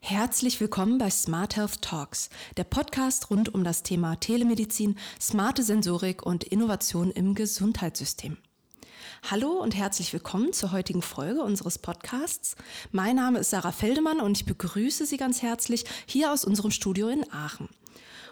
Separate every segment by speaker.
Speaker 1: Herzlich willkommen bei Smart Health Talks, der Podcast rund um das Thema Telemedizin, smarte Sensorik und Innovation im Gesundheitssystem. Hallo und herzlich willkommen zur heutigen Folge unseres Podcasts. Mein Name ist Sarah Feldemann und ich begrüße Sie ganz herzlich hier aus unserem Studio in Aachen.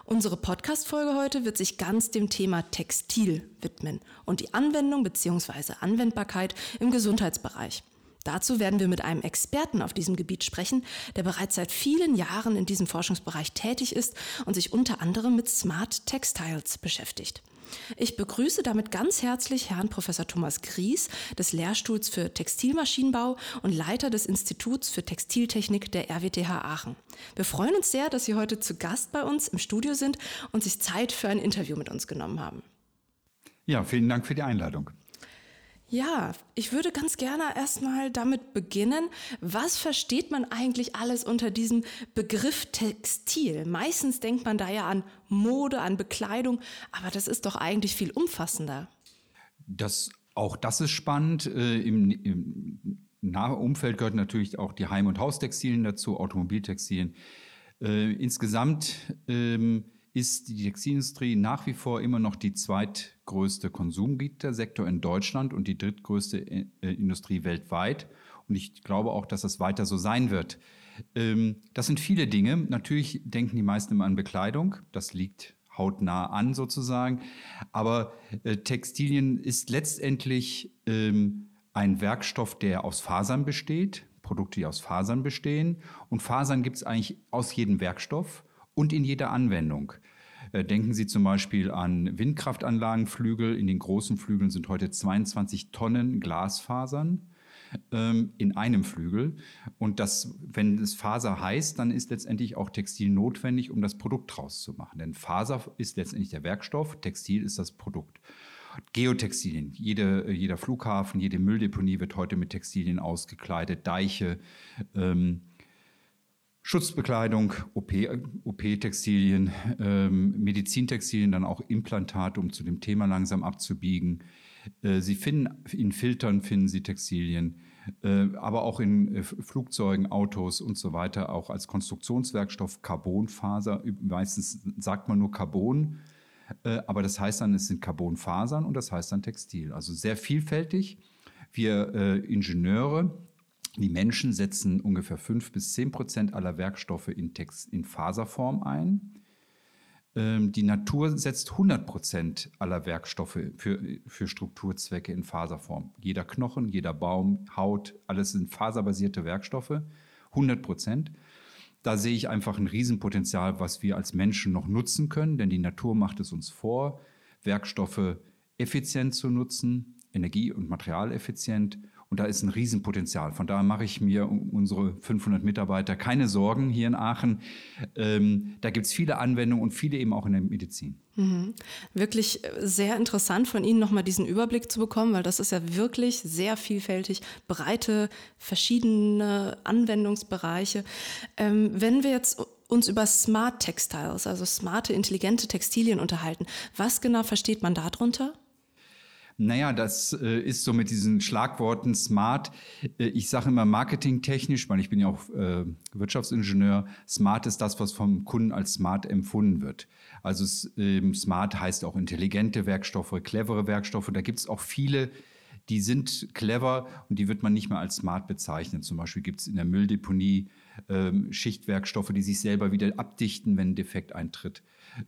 Speaker 1: Unsere Podcast-Folge heute wird sich ganz dem Thema Textil widmen und die Anwendung bzw. Anwendbarkeit im Gesundheitsbereich. Dazu werden wir mit einem Experten auf diesem Gebiet sprechen, der bereits seit vielen Jahren in diesem Forschungsbereich tätig ist und sich unter anderem mit Smart Textiles beschäftigt. Ich begrüße damit ganz herzlich Herrn Professor Thomas Gries des Lehrstuhls für Textilmaschinenbau und Leiter des Instituts für Textiltechnik der RWTH Aachen. Wir freuen uns sehr, dass Sie heute zu Gast bei uns im Studio sind und sich Zeit für ein Interview mit uns genommen haben.
Speaker 2: Ja, vielen Dank für die Einladung.
Speaker 1: Ja, ich würde ganz gerne erstmal damit beginnen. Was versteht man eigentlich alles unter diesem Begriff Textil? Meistens denkt man da ja an Mode, an Bekleidung, aber das ist doch eigentlich viel umfassender.
Speaker 2: Das, auch das ist spannend. Äh, Im, im nahen Umfeld gehört natürlich auch die Heim- und Haustextilien dazu, Automobiltextilien. Äh, insgesamt ähm, ist die Textilindustrie nach wie vor immer noch die zweitgrößte Konsumgütersektor in Deutschland und die drittgrößte äh, Industrie weltweit. Und ich glaube auch, dass das weiter so sein wird. Ähm, das sind viele Dinge. Natürlich denken die meisten immer an Bekleidung. Das liegt hautnah an sozusagen. Aber äh, Textilien ist letztendlich ähm, ein Werkstoff, der aus Fasern besteht. Produkte, die aus Fasern bestehen. Und Fasern gibt es eigentlich aus jedem Werkstoff und in jeder Anwendung. Äh, denken Sie zum Beispiel an Windkraftanlagenflügel. In den großen Flügeln sind heute 22 Tonnen Glasfasern ähm, in einem Flügel. Und das, wenn es Faser heißt, dann ist letztendlich auch Textil notwendig, um das Produkt draus zu machen. Denn Faser ist letztendlich der Werkstoff, Textil ist das Produkt. Geotextilien. Jede, jeder Flughafen, jede Mülldeponie wird heute mit Textilien ausgekleidet, Deiche, ähm, Schutzbekleidung, OP-Textilien, OP ähm, Medizintextilien, dann auch Implantate, um zu dem Thema langsam abzubiegen. Äh, Sie finden in Filtern finden Sie Textilien, äh, aber auch in äh, Flugzeugen, Autos und so weiter, auch als Konstruktionswerkstoff Carbonfaser. Meistens sagt man nur Carbon, äh, aber das heißt dann, es sind Carbonfasern und das heißt dann Textil. Also sehr vielfältig. Wir äh, Ingenieure die Menschen setzen ungefähr 5 bis 10 Prozent aller Werkstoffe in, Text, in Faserform ein. Ähm, die Natur setzt 100 Prozent aller Werkstoffe für, für Strukturzwecke in Faserform. Jeder Knochen, jeder Baum, Haut, alles sind faserbasierte Werkstoffe. 100 Prozent. Da sehe ich einfach ein Riesenpotenzial, was wir als Menschen noch nutzen können, denn die Natur macht es uns vor, Werkstoffe effizient zu nutzen, energie- und materialeffizient und da ist ein Riesenpotenzial. Von daher mache ich mir um unsere 500 Mitarbeiter keine Sorgen hier in Aachen. Ähm, da gibt es viele Anwendungen und viele eben auch in der Medizin.
Speaker 1: Mhm. Wirklich äh, sehr interessant von Ihnen nochmal diesen Überblick zu bekommen, weil das ist ja wirklich sehr vielfältig, breite, verschiedene Anwendungsbereiche. Ähm, wenn wir jetzt uns über Smart Textiles, also smarte, intelligente Textilien unterhalten, was genau versteht man darunter?
Speaker 2: Naja, das äh, ist so mit diesen Schlagworten smart. Äh, ich sage immer marketingtechnisch, weil ich bin ja auch äh, Wirtschaftsingenieur. Smart ist das, was vom Kunden als smart empfunden wird. Also ähm, smart heißt auch intelligente Werkstoffe, clevere Werkstoffe. Da gibt es auch viele, die sind clever und die wird man nicht mehr als smart bezeichnen. Zum Beispiel gibt es in der Mülldeponie ähm, Schichtwerkstoffe, die sich selber wieder abdichten, wenn ein Defekt eintritt.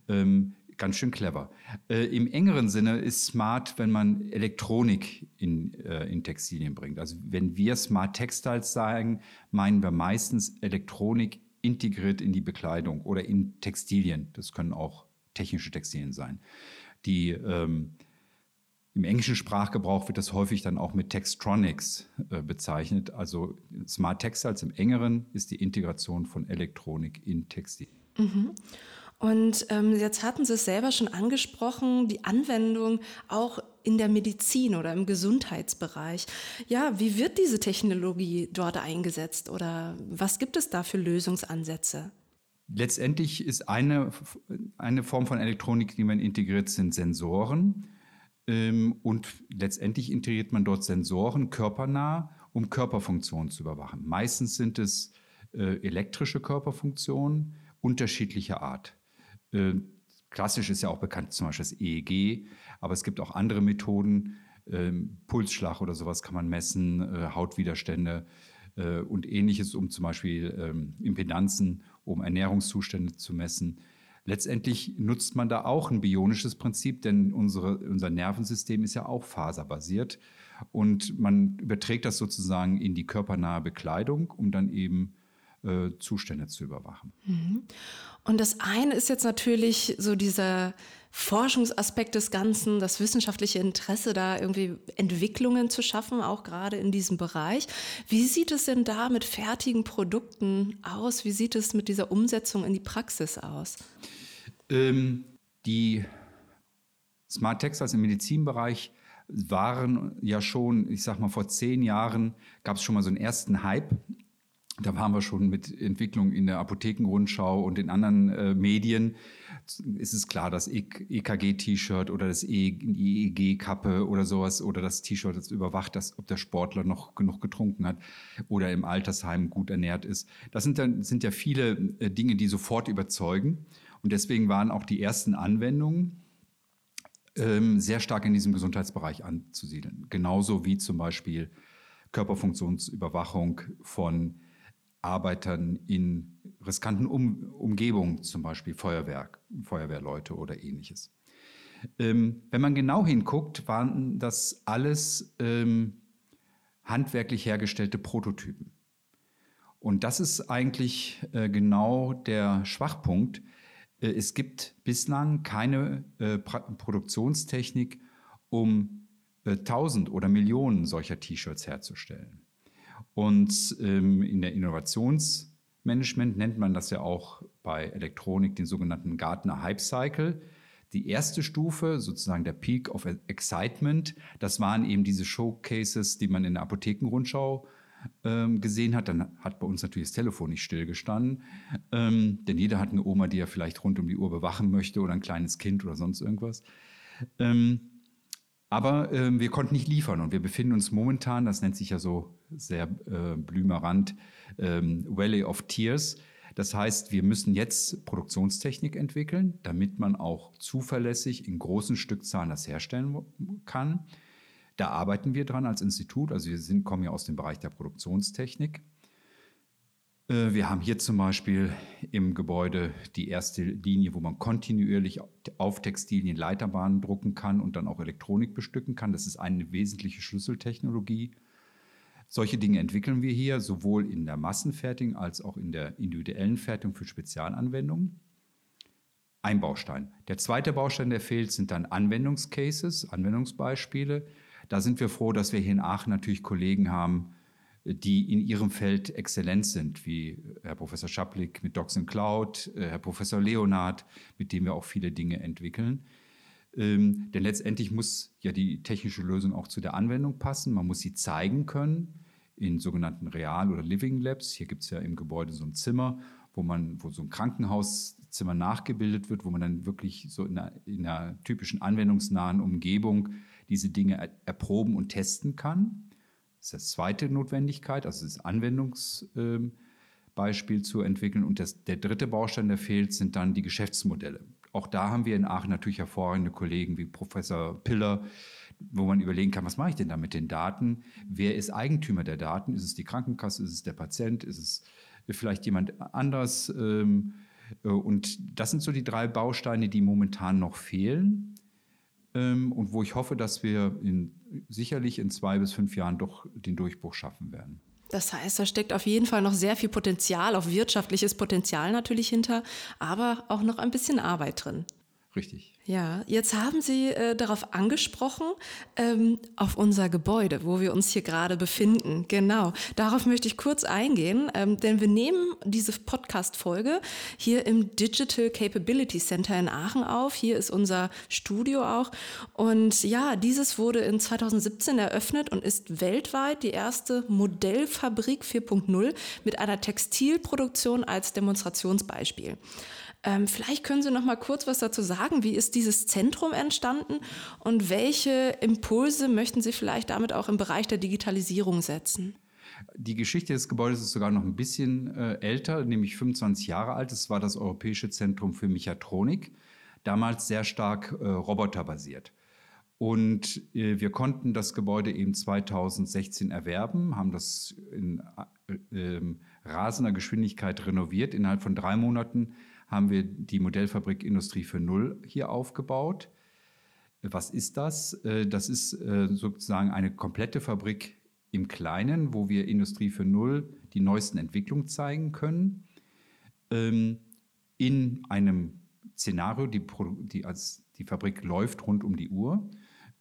Speaker 2: Ähm, ganz schön clever. Äh, Im engeren Sinne ist smart, wenn man Elektronik in, äh, in Textilien bringt. Also wenn wir Smart Textiles sagen, meinen wir meistens Elektronik integriert in die Bekleidung oder in Textilien. Das können auch technische Textilien sein. Die ähm, im englischen Sprachgebrauch wird das häufig dann auch mit Textronics äh, bezeichnet. Also Smart Textiles im engeren ist die Integration von Elektronik in Textilien.
Speaker 1: Mhm. Und ähm, jetzt hatten Sie es selber schon angesprochen, die Anwendung auch in der Medizin oder im Gesundheitsbereich. Ja, wie wird diese Technologie dort eingesetzt oder was gibt es da für Lösungsansätze?
Speaker 2: Letztendlich ist eine, eine Form von Elektronik, die man integriert, sind Sensoren. Ähm, und letztendlich integriert man dort Sensoren körpernah, um Körperfunktionen zu überwachen. Meistens sind es äh, elektrische Körperfunktionen unterschiedlicher Art. Äh, klassisch ist ja auch bekannt zum Beispiel das EEG, aber es gibt auch andere Methoden. Ähm, Pulsschlag oder sowas kann man messen, äh, Hautwiderstände äh, und ähnliches, um zum Beispiel ähm, Impedanzen, um Ernährungszustände zu messen. Letztendlich nutzt man da auch ein bionisches Prinzip, denn unsere, unser Nervensystem ist ja auch faserbasiert. Und man überträgt das sozusagen in die körpernahe Bekleidung, um dann eben äh, Zustände zu überwachen. Mhm.
Speaker 1: Und das eine ist jetzt natürlich so dieser Forschungsaspekt des Ganzen, das wissenschaftliche Interesse, da irgendwie Entwicklungen zu schaffen, auch gerade in diesem Bereich. Wie sieht es denn da mit fertigen Produkten aus? Wie sieht es mit dieser Umsetzung in die Praxis aus?
Speaker 2: Ähm, die Smart Textiles im Medizinbereich waren ja schon, ich sag mal, vor zehn Jahren gab es schon mal so einen ersten Hype. Da waren wir schon mit Entwicklung in der Apothekenrundschau und in anderen äh, Medien. Ist es klar, das EKG-T-Shirt oder das e EEG-Kappe oder sowas oder das T-Shirt, das überwacht, dass, ob der Sportler noch genug getrunken hat oder im Altersheim gut ernährt ist. Das sind, dann, sind ja viele äh, Dinge, die sofort überzeugen. Und deswegen waren auch die ersten Anwendungen ähm, sehr stark in diesem Gesundheitsbereich anzusiedeln. Genauso wie zum Beispiel Körperfunktionsüberwachung von Arbeitern in riskanten um Umgebungen, zum Beispiel Feuerwehr, Feuerwehrleute oder ähnliches. Ähm, wenn man genau hinguckt, waren das alles ähm, handwerklich hergestellte Prototypen. Und das ist eigentlich äh, genau der Schwachpunkt, äh, es gibt bislang keine äh, Produktionstechnik, um äh, tausend oder Millionen solcher T-Shirts herzustellen. Und ähm, in der Innovationsmanagement nennt man das ja auch bei Elektronik den sogenannten Gartner Hype Cycle. Die erste Stufe, sozusagen der Peak of Excitement, das waren eben diese Showcases, die man in der Apothekenrundschau ähm, gesehen hat, dann hat bei uns natürlich das Telefon nicht stillgestanden. Ähm, denn jeder hat eine Oma, die er vielleicht rund um die Uhr bewachen möchte oder ein kleines Kind oder sonst irgendwas. Ähm, aber ähm, wir konnten nicht liefern und wir befinden uns momentan, das nennt sich ja so sehr äh, blümerant, ähm, Valley of Tears. Das heißt, wir müssen jetzt Produktionstechnik entwickeln, damit man auch zuverlässig in großen Stückzahlen das herstellen kann. Da arbeiten wir dran als Institut. Also wir sind, kommen ja aus dem Bereich der Produktionstechnik. Äh, wir haben hier zum Beispiel im Gebäude die erste Linie, wo man kontinuierlich auf Textilien Leiterbahnen drucken kann und dann auch Elektronik bestücken kann. Das ist eine wesentliche Schlüsseltechnologie. Solche Dinge entwickeln wir hier sowohl in der Massenfertigung als auch in der individuellen Fertigung für Spezialanwendungen. Ein Baustein. Der zweite Baustein, der fehlt, sind dann Anwendungscases, Anwendungsbeispiele. Da sind wir froh, dass wir hier in Aachen natürlich Kollegen haben, die in ihrem Feld exzellent sind, wie Herr Professor Schaplik mit Docs Cloud, äh, Herr Professor Leonard, mit dem wir auch viele Dinge entwickeln. Ähm, denn letztendlich muss ja die technische Lösung auch zu der Anwendung passen. Man muss sie zeigen können in sogenannten Real- oder Living Labs. Hier gibt es ja im Gebäude so ein Zimmer, wo man, wo so ein Krankenhauszimmer nachgebildet wird, wo man dann wirklich so in einer, in einer typischen anwendungsnahen Umgebung diese Dinge erproben und testen kann. Das ist die zweite Notwendigkeit, also das Anwendungsbeispiel zu entwickeln. Und das, der dritte Baustein, der fehlt, sind dann die Geschäftsmodelle. Auch da haben wir in Aachen natürlich hervorragende Kollegen wie Professor Piller, wo man überlegen kann, was mache ich denn da mit den Daten? Wer ist Eigentümer der Daten? Ist es die Krankenkasse? Ist es der Patient? Ist es vielleicht jemand anders? Ähm, äh, und das sind so die drei Bausteine, die momentan noch fehlen ähm, und wo ich hoffe, dass wir in, sicherlich in zwei bis fünf Jahren doch den Durchbruch schaffen werden.
Speaker 1: Das heißt, da steckt auf jeden Fall noch sehr viel Potenzial, auch wirtschaftliches Potenzial natürlich hinter, aber auch noch ein bisschen Arbeit drin.
Speaker 2: Richtig.
Speaker 1: Ja, jetzt haben Sie äh, darauf angesprochen, ähm, auf unser Gebäude, wo wir uns hier gerade befinden. Genau, darauf möchte ich kurz eingehen, ähm, denn wir nehmen diese Podcast-Folge hier im Digital Capability Center in Aachen auf. Hier ist unser Studio auch. Und ja, dieses wurde in 2017 eröffnet und ist weltweit die erste Modellfabrik 4.0 mit einer Textilproduktion als Demonstrationsbeispiel. Ähm, vielleicht können Sie noch mal kurz was dazu sagen. Wie ist dieses Zentrum entstanden und welche Impulse möchten Sie vielleicht damit auch im Bereich der Digitalisierung setzen?
Speaker 2: Die Geschichte des Gebäudes ist sogar noch ein bisschen äh, älter, nämlich 25 Jahre alt. Es war das Europäische Zentrum für Mechatronik, damals sehr stark äh, roboterbasiert. Und äh, wir konnten das Gebäude eben 2016 erwerben, haben das in äh, ähm, rasender Geschwindigkeit renoviert. Innerhalb von drei Monaten haben wir die Modellfabrik Industrie für Null hier aufgebaut. Was ist das? Äh, das ist äh, sozusagen eine komplette Fabrik im Kleinen, wo wir Industrie für Null die neuesten Entwicklungen zeigen können. Ähm, in einem Szenario, die, die, als die Fabrik läuft rund um die Uhr.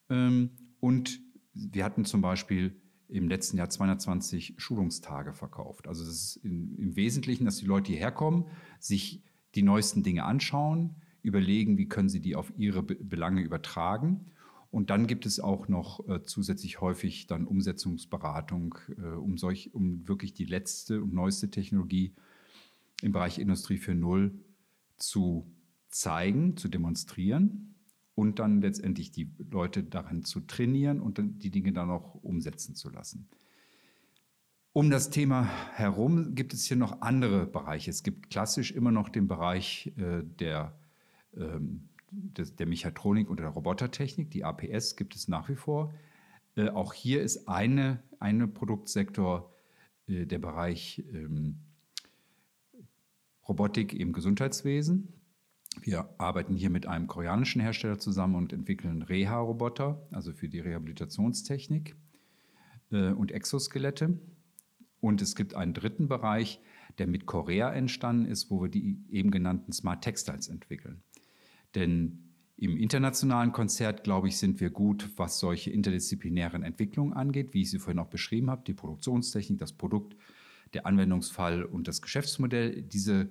Speaker 2: Ähm, und wir hatten zum Beispiel im letzten Jahr 220 Schulungstage verkauft. Also das ist im Wesentlichen, dass die Leute hierher kommen, sich die neuesten Dinge anschauen, überlegen, wie können sie die auf ihre Belange übertragen. Und dann gibt es auch noch äh, zusätzlich häufig dann Umsetzungsberatung, äh, um, solch, um wirklich die letzte und neueste Technologie im Bereich Industrie 4.0 zu zeigen, zu demonstrieren und dann letztendlich die Leute daran zu trainieren und dann die Dinge dann auch umsetzen zu lassen. Um das Thema herum gibt es hier noch andere Bereiche. Es gibt klassisch immer noch den Bereich äh, der, ähm, des, der Mechatronik und der Robotertechnik. Die APS gibt es nach wie vor. Äh, auch hier ist eine, eine Produktsektor äh, der Bereich ähm, Robotik im Gesundheitswesen. Wir arbeiten hier mit einem koreanischen Hersteller zusammen und entwickeln Reha-Roboter, also für die Rehabilitationstechnik äh, und Exoskelette. Und es gibt einen dritten Bereich, der mit Korea entstanden ist, wo wir die eben genannten Smart Textiles entwickeln. Denn im internationalen Konzert, glaube ich, sind wir gut, was solche interdisziplinären Entwicklungen angeht, wie ich sie vorhin auch beschrieben habe, die Produktionstechnik, das Produkt, der Anwendungsfall und das Geschäftsmodell. Diese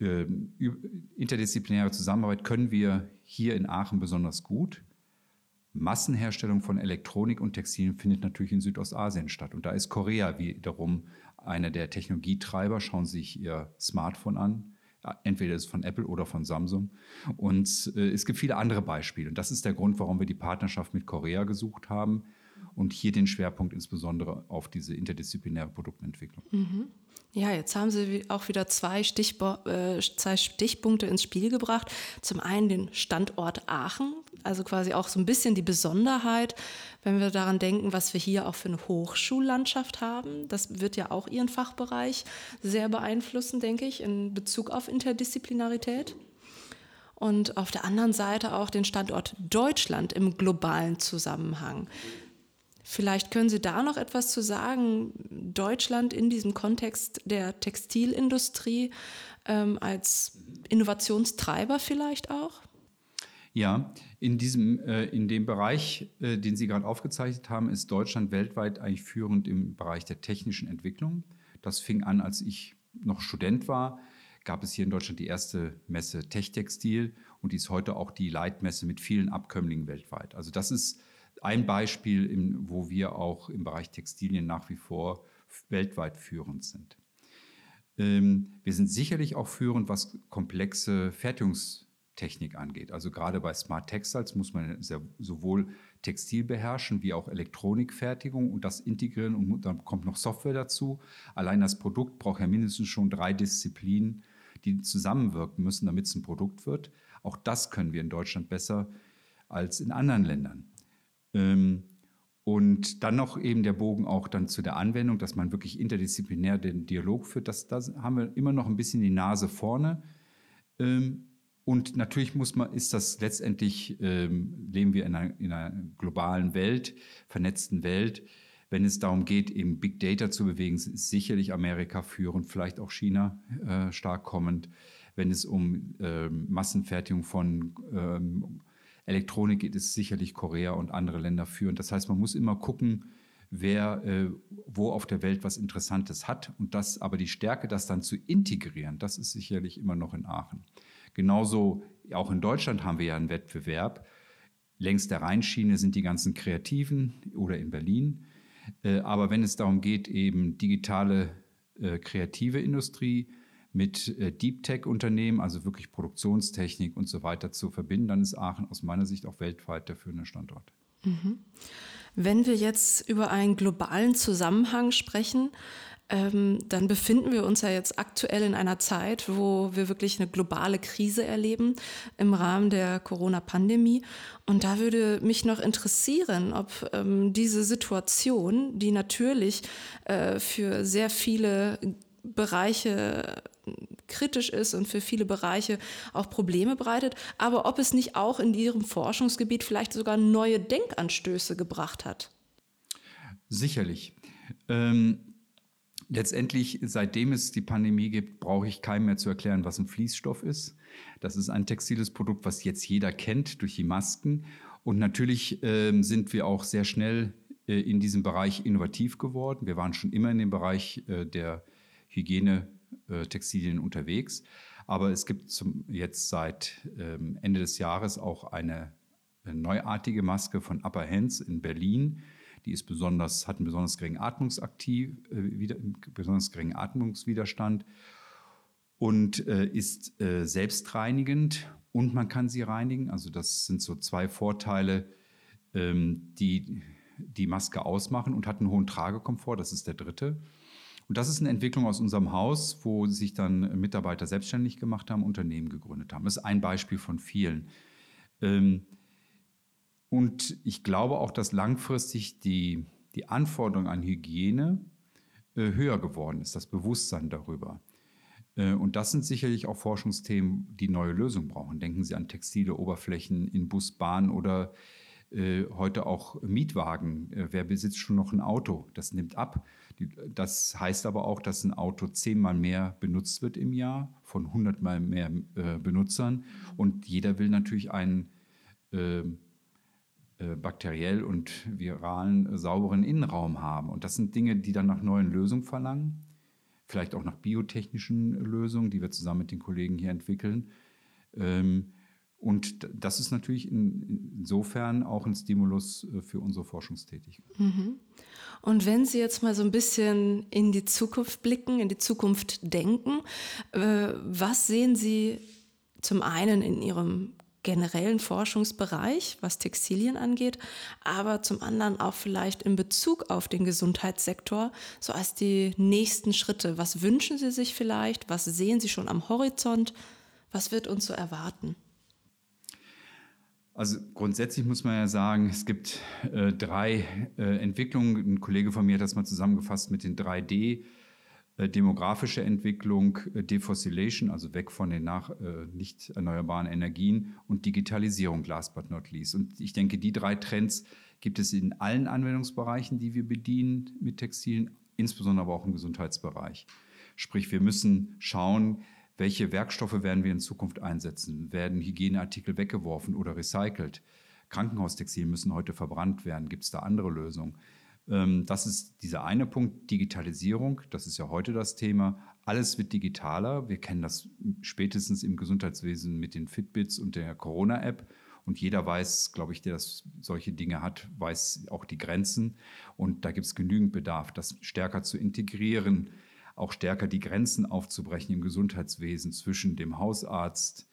Speaker 2: äh, interdisziplinäre Zusammenarbeit können wir hier in Aachen besonders gut. Massenherstellung von Elektronik und Textilien findet natürlich in Südostasien statt. Und da ist Korea wiederum einer der Technologietreiber. Schauen Sie sich Ihr Smartphone an. Entweder ist es von Apple oder von Samsung. Und äh, es gibt viele andere Beispiele. Und das ist der Grund, warum wir die Partnerschaft mit Korea gesucht haben und hier den Schwerpunkt insbesondere auf diese interdisziplinäre Produktentwicklung.
Speaker 1: Mhm. Ja, jetzt haben Sie auch wieder zwei, Stichbo äh, zwei Stichpunkte ins Spiel gebracht. Zum einen den Standort Aachen, also quasi auch so ein bisschen die Besonderheit, wenn wir daran denken, was wir hier auch für eine Hochschullandschaft haben. Das wird ja auch Ihren Fachbereich sehr beeinflussen, denke ich, in Bezug auf Interdisziplinarität. Und auf der anderen Seite auch den Standort Deutschland im globalen Zusammenhang. Vielleicht können Sie da noch etwas zu sagen. Deutschland in diesem Kontext der Textilindustrie ähm, als Innovationstreiber vielleicht auch?
Speaker 2: Ja, in, diesem, äh, in dem Bereich, äh, den Sie gerade aufgezeichnet haben, ist Deutschland weltweit eigentlich führend im Bereich der technischen Entwicklung. Das fing an, als ich noch Student war, gab es hier in Deutschland die erste Messe Techtextil und die ist heute auch die Leitmesse mit vielen Abkömmlingen weltweit. Also das ist ein Beispiel, im, wo wir auch im Bereich Textilien nach wie vor weltweit führend sind. Ähm, wir sind sicherlich auch führend, was komplexe Fertigungstechnik angeht. Also gerade bei Smart Textiles muss man sehr, sowohl Textil beherrschen wie auch Elektronikfertigung und das integrieren und dann kommt noch Software dazu. Allein das Produkt braucht ja mindestens schon drei Disziplinen, die zusammenwirken müssen, damit es ein Produkt wird. Auch das können wir in Deutschland besser als in anderen Ländern. Ähm, und dann noch eben der Bogen auch dann zu der Anwendung, dass man wirklich interdisziplinär den Dialog führt. Das, das haben wir immer noch ein bisschen die Nase vorne. Ähm, und natürlich muss man, ist das letztendlich, ähm, leben wir in einer, in einer, globalen Welt, vernetzten Welt. Wenn es darum geht, eben Big Data zu bewegen, ist sicherlich Amerika führend, vielleicht auch China äh, stark kommend. Wenn es um äh, Massenfertigung von ähm, Elektronik geht es sicherlich Korea und andere Länder führen. Das heißt, man muss immer gucken, wer äh, wo auf der Welt was Interessantes hat und das aber die Stärke, das dann zu integrieren, das ist sicherlich immer noch in Aachen. Genauso auch in Deutschland haben wir ja einen Wettbewerb. Längs der Rheinschiene sind die ganzen Kreativen oder in Berlin. Äh, aber wenn es darum geht, eben digitale äh, kreative Industrie mit äh, Deep Tech-Unternehmen, also wirklich Produktionstechnik und so weiter zu verbinden, dann ist Aachen aus meiner Sicht auch weltweit der führende Standort.
Speaker 1: Mhm. Wenn wir jetzt über einen globalen Zusammenhang sprechen, ähm, dann befinden wir uns ja jetzt aktuell in einer Zeit, wo wir wirklich eine globale Krise erleben im Rahmen der Corona-Pandemie. Und da würde mich noch interessieren, ob ähm, diese Situation, die natürlich äh, für sehr viele Bereiche kritisch ist und für viele Bereiche auch Probleme bereitet, aber ob es nicht auch in Ihrem Forschungsgebiet vielleicht sogar neue Denkanstöße gebracht hat.
Speaker 2: Sicherlich. Ähm, Letztendlich, seitdem es die Pandemie gibt, brauche ich keinem mehr zu erklären, was ein Fließstoff ist. Das ist ein textiles Produkt, was jetzt jeder kennt durch die Masken. Und natürlich äh, sind wir auch sehr schnell äh, in diesem Bereich innovativ geworden. Wir waren schon immer in dem Bereich äh, der Hygienetextilien unterwegs. Aber es gibt zum, jetzt seit ähm, Ende des Jahres auch eine, eine neuartige Maske von Upper Hands in Berlin die ist besonders, hat einen besonders geringen, Atmungsaktiv, äh, wieder, besonders geringen Atmungswiderstand und äh, ist äh, selbstreinigend und man kann sie reinigen. Also das sind so zwei Vorteile, ähm, die die Maske ausmachen und hat einen hohen Tragekomfort. Das ist der dritte. Und das ist eine Entwicklung aus unserem Haus, wo sich dann Mitarbeiter selbstständig gemacht haben, Unternehmen gegründet haben. Das ist ein Beispiel von vielen. Ähm, und ich glaube auch, dass langfristig die, die Anforderung an Hygiene äh, höher geworden ist, das Bewusstsein darüber. Äh, und das sind sicherlich auch Forschungsthemen, die neue Lösungen brauchen. Denken Sie an textile Oberflächen in Bus, Bahn oder äh, heute auch Mietwagen. Wer besitzt schon noch ein Auto? Das nimmt ab. Das heißt aber auch, dass ein Auto zehnmal mehr benutzt wird im Jahr, von hundertmal mehr Benutzern. Und jeder will natürlich einen ähm, äh, bakteriell und viralen äh, sauberen Innenraum haben. Und das sind Dinge, die dann nach neuen Lösungen verlangen, vielleicht auch nach biotechnischen Lösungen, die wir zusammen mit den Kollegen hier entwickeln. Ähm, und das ist natürlich insofern auch ein Stimulus äh, für unsere Forschungstätigkeit.
Speaker 1: Mhm. Und wenn Sie jetzt mal so ein bisschen in die Zukunft blicken, in die Zukunft denken, was sehen Sie zum einen in Ihrem generellen Forschungsbereich, was Textilien angeht, aber zum anderen auch vielleicht in Bezug auf den Gesundheitssektor, so als die nächsten Schritte. Was wünschen Sie sich vielleicht? Was sehen Sie schon am Horizont? Was wird uns so erwarten?
Speaker 2: Also grundsätzlich muss man ja sagen, es gibt äh, drei äh, Entwicklungen. Ein Kollege von mir hat das mal zusammengefasst mit den 3D. Äh, demografische Entwicklung, äh, Defossilation, also weg von den nach, äh, nicht erneuerbaren Energien und Digitalisierung, last but not least. Und ich denke, die drei Trends gibt es in allen Anwendungsbereichen, die wir bedienen mit Textilien, insbesondere aber auch im Gesundheitsbereich. Sprich, wir müssen schauen, welche Werkstoffe werden wir in Zukunft einsetzen? Werden Hygieneartikel weggeworfen oder recycelt? Krankenhaustextilien müssen heute verbrannt werden. Gibt es da andere Lösungen? Ähm, das ist dieser eine Punkt, Digitalisierung. Das ist ja heute das Thema. Alles wird digitaler. Wir kennen das spätestens im Gesundheitswesen mit den Fitbits und der Corona-App. Und jeder weiß, glaube ich, der das, solche Dinge hat, weiß auch die Grenzen. Und da gibt es genügend Bedarf, das stärker zu integrieren, auch stärker die Grenzen aufzubrechen im Gesundheitswesen zwischen dem Hausarzt,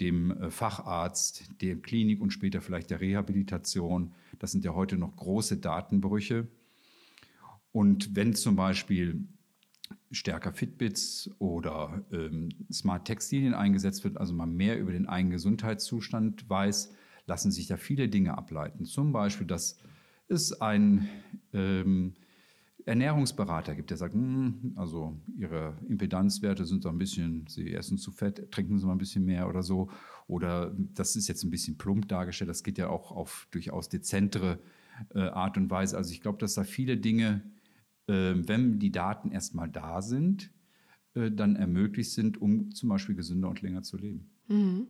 Speaker 2: dem äh, Facharzt, der Klinik und später vielleicht der Rehabilitation. Das sind ja heute noch große Datenbrüche. Und wenn zum Beispiel stärker Fitbits oder ähm, Smart Textilien eingesetzt wird, also man mehr über den eigenen Gesundheitszustand weiß, lassen sich da viele Dinge ableiten. Zum Beispiel, dass es ein ähm, Ernährungsberater gibt, der sagt, hm, also Ihre Impedanzwerte sind so ein bisschen, Sie essen zu fett, trinken Sie mal ein bisschen mehr oder so. Oder das ist jetzt ein bisschen plump dargestellt, das geht ja auch auf durchaus dezentere äh, Art und Weise. Also ich glaube, dass da viele Dinge, äh, wenn die Daten erstmal da sind, äh, dann ermöglicht sind, um zum Beispiel gesünder und länger zu leben.
Speaker 1: Mhm.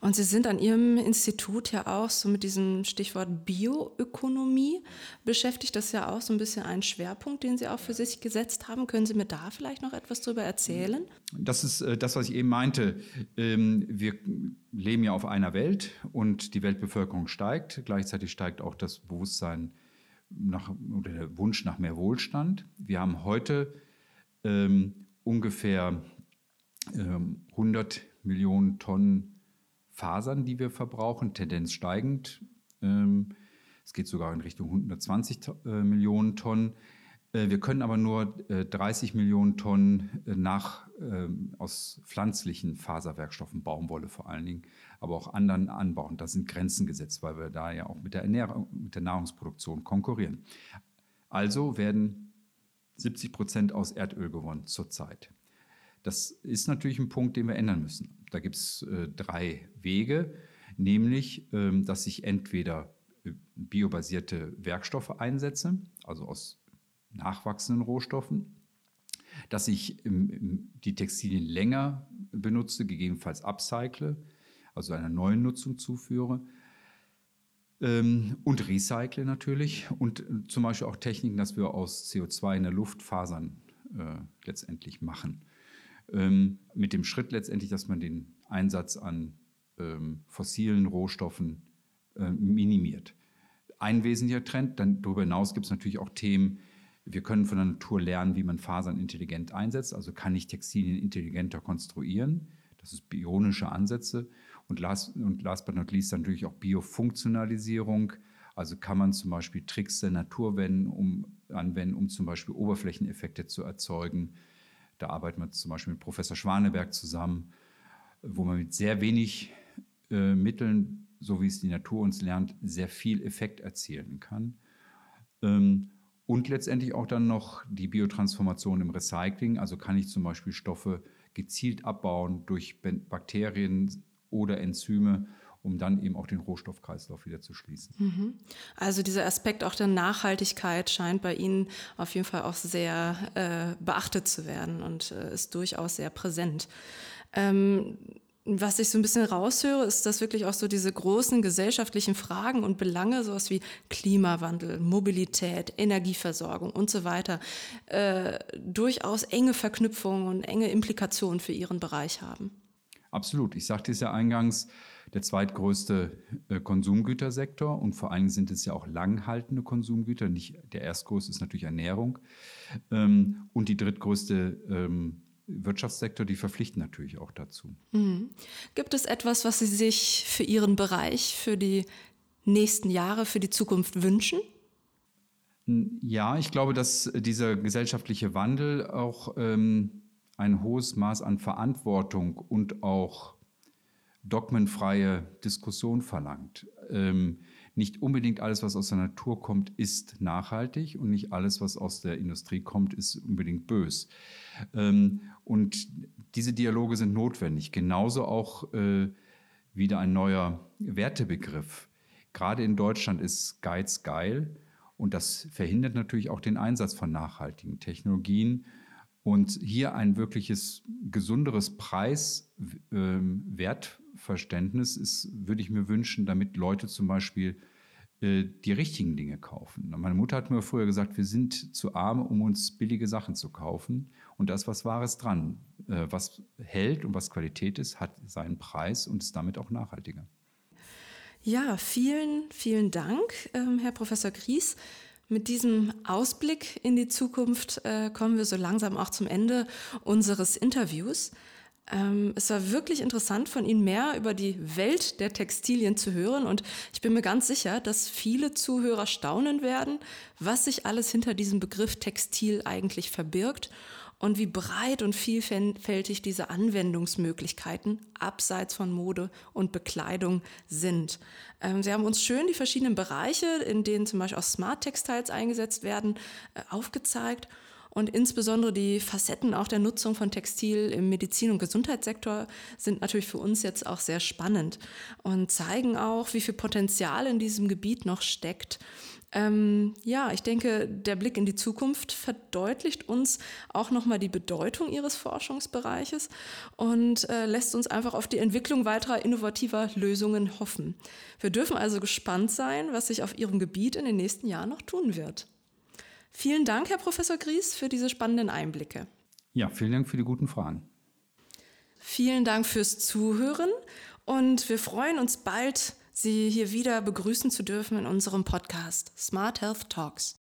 Speaker 1: Und Sie sind an Ihrem Institut ja auch so mit diesem Stichwort Bioökonomie beschäftigt. Das ist ja auch so ein bisschen ein Schwerpunkt, den Sie auch für sich gesetzt haben. Können Sie mir da vielleicht noch etwas darüber erzählen?
Speaker 2: Das ist äh, das, was ich eben meinte. Ähm, wir leben ja auf einer Welt und die Weltbevölkerung steigt. Gleichzeitig steigt auch das Bewusstsein nach, oder der Wunsch nach mehr Wohlstand. Wir haben heute ähm, ungefähr ähm, 100 Millionen Tonnen Fasern, die wir verbrauchen, Tendenz steigend. Ähm, Es geht sogar in Richtung 120 äh, Millionen Tonnen. Äh, wir können aber nur 30 Millionen Tonnen nach, ähm, aus pflanzlichen Faserwerkstoffen, Baumwolle vor allen Dingen, aber auch anderen anbauen. Da sind Grenzen gesetzt, weil wir da ja auch mit der, Ernährung, mit der Nahrungsproduktion konkurrieren. Also werden 70 Prozent aus Erdöl gewonnen zurzeit. Das ist natürlich ein Punkt, den wir ändern müssen. Da gibt es äh, drei Wege, nämlich, ähm, dass ich entweder äh, biobasierte Werkstoffe einsetze, also aus nachwachsenden Rohstoffen, dass ich ähm, die Textilien länger benutze, gegebenenfalls upcycle, also einer neuen Nutzung zuführe. Ähm, und recycle natürlich. Und äh, zum Beispiel auch Techniken, dass wir aus CO2 in der Luft Fasern äh, letztendlich machen. Ähm, mit dem Schritt letztendlich, dass man den Einsatz an ähm, fossilen Rohstoffen äh, minimiert. Ein wesentlicher Trend. Dann darüber hinaus gibt es natürlich auch Themen, wir können von der Natur lernen, wie man Fasern intelligent einsetzt. Also kann ich Textilien intelligenter konstruieren. Das ist bionische Ansätze. Und last, und last but not least natürlich auch Biofunktionalisierung. Also kann man zum Beispiel Tricks der Natur wenden, um, anwenden, um zum Beispiel Oberflächeneffekte zu erzeugen. Da arbeiten wir zum Beispiel mit Professor Schwaneberg zusammen, wo man mit sehr wenig äh, Mitteln, so wie es die Natur uns lernt, sehr viel Effekt erzielen kann. Ähm, und letztendlich auch dann noch die Biotransformation im Recycling. Also kann ich zum Beispiel Stoffe gezielt abbauen durch Bakterien oder Enzyme, um dann eben auch den Rohstoffkreislauf wieder zu schließen.
Speaker 1: Mhm. Also dieser Aspekt auch der Nachhaltigkeit scheint bei Ihnen auf jeden Fall auch sehr äh, beachtet zu werden und äh, ist durchaus sehr präsent. Ähm, was ich so ein bisschen raushöre, ist, dass wirklich auch so diese großen gesellschaftlichen Fragen und Belange, sowas wie Klimawandel, Mobilität, Energieversorgung und so weiter, äh, durchaus enge Verknüpfungen und enge Implikationen für Ihren Bereich haben.
Speaker 2: Absolut. Ich sagte es ja eingangs, der zweitgrößte äh, Konsumgütersektor und vor allem sind es ja auch langhaltende Konsumgüter. Nicht der erstgrößte ist natürlich Ernährung ähm, und die drittgrößte ähm, Wirtschaftssektor, die verpflichten natürlich auch dazu.
Speaker 1: Mhm. Gibt es etwas, was Sie sich für Ihren Bereich, für die nächsten Jahre, für die Zukunft wünschen?
Speaker 2: Ja, ich glaube, dass dieser gesellschaftliche Wandel auch ähm, ein hohes Maß an Verantwortung und auch dogmenfreie Diskussion verlangt. Ähm, nicht unbedingt alles, was aus der Natur kommt, ist nachhaltig und nicht alles, was aus der Industrie kommt, ist unbedingt bös. Ähm, und diese Dialoge sind notwendig. Genauso auch äh, wieder ein neuer Wertebegriff. Gerade in Deutschland ist Geiz geil und das verhindert natürlich auch den Einsatz von nachhaltigen Technologien. Und hier ein wirkliches gesunderes Preis-Wertverständnis ähm, ist, würde ich mir wünschen, damit Leute zum Beispiel äh, die richtigen Dinge kaufen. Meine Mutter hat mir früher gesagt, wir sind zu arm, um uns billige Sachen zu kaufen. Und da ist was Wahres dran. Äh, was hält und was Qualität ist, hat seinen Preis und ist damit auch nachhaltiger.
Speaker 1: Ja, vielen, vielen Dank, ähm, Herr Professor Gries. Mit diesem Ausblick in die Zukunft äh, kommen wir so langsam auch zum Ende unseres Interviews. Ähm, es war wirklich interessant, von Ihnen mehr über die Welt der Textilien zu hören. Und ich bin mir ganz sicher, dass viele Zuhörer staunen werden, was sich alles hinter diesem Begriff Textil eigentlich verbirgt und wie breit und vielfältig diese Anwendungsmöglichkeiten abseits von Mode und Bekleidung sind. Ähm, Sie haben uns schön die verschiedenen Bereiche, in denen zum Beispiel auch Smart Textiles eingesetzt werden, äh, aufgezeigt und insbesondere die Facetten auch der Nutzung von Textil im Medizin- und Gesundheitssektor sind natürlich für uns jetzt auch sehr spannend und zeigen auch, wie viel Potenzial in diesem Gebiet noch steckt. Ähm, ja, ich denke, der Blick in die Zukunft verdeutlicht uns auch nochmal die Bedeutung Ihres Forschungsbereiches und äh, lässt uns einfach auf die Entwicklung weiterer innovativer Lösungen hoffen. Wir dürfen also gespannt sein, was sich auf Ihrem Gebiet in den nächsten Jahren noch tun wird. Vielen Dank, Herr Professor Gries, für diese spannenden Einblicke.
Speaker 2: Ja, vielen Dank für die guten Fragen.
Speaker 1: Vielen Dank fürs Zuhören und wir freuen uns bald, Sie hier wieder begrüßen zu dürfen in unserem Podcast Smart Health Talks.